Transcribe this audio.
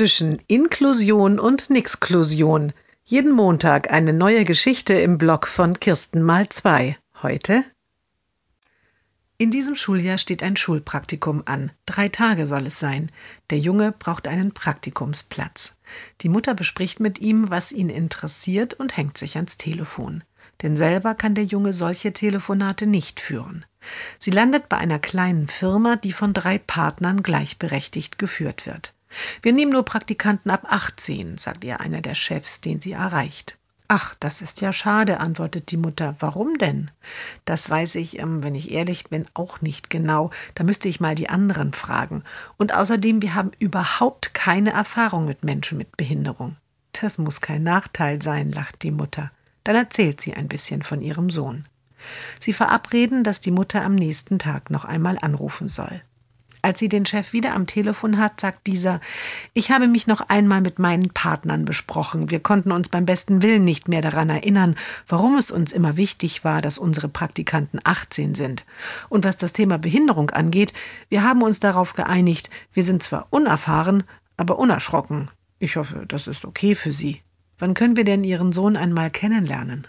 zwischen Inklusion und Nixklusion. Jeden Montag eine neue Geschichte im Blog von Kirsten mal zwei. Heute in diesem Schuljahr steht ein Schulpraktikum an. Drei Tage soll es sein. Der Junge braucht einen Praktikumsplatz. Die Mutter bespricht mit ihm, was ihn interessiert und hängt sich ans Telefon. Denn selber kann der Junge solche Telefonate nicht führen. Sie landet bei einer kleinen Firma, die von drei Partnern gleichberechtigt geführt wird. Wir nehmen nur Praktikanten ab 18, sagt ihr einer der Chefs, den sie erreicht. Ach, das ist ja schade, antwortet die Mutter. Warum denn? Das weiß ich, ähm, wenn ich ehrlich bin, auch nicht genau. Da müsste ich mal die anderen fragen. Und außerdem, wir haben überhaupt keine Erfahrung mit Menschen mit Behinderung. Das muss kein Nachteil sein, lacht die Mutter. Dann erzählt sie ein bisschen von ihrem Sohn. Sie verabreden, dass die Mutter am nächsten Tag noch einmal anrufen soll. Als sie den Chef wieder am Telefon hat, sagt dieser, ich habe mich noch einmal mit meinen Partnern besprochen. Wir konnten uns beim besten Willen nicht mehr daran erinnern, warum es uns immer wichtig war, dass unsere Praktikanten 18 sind. Und was das Thema Behinderung angeht, wir haben uns darauf geeinigt, wir sind zwar unerfahren, aber unerschrocken. Ich hoffe, das ist okay für Sie. Wann können wir denn Ihren Sohn einmal kennenlernen?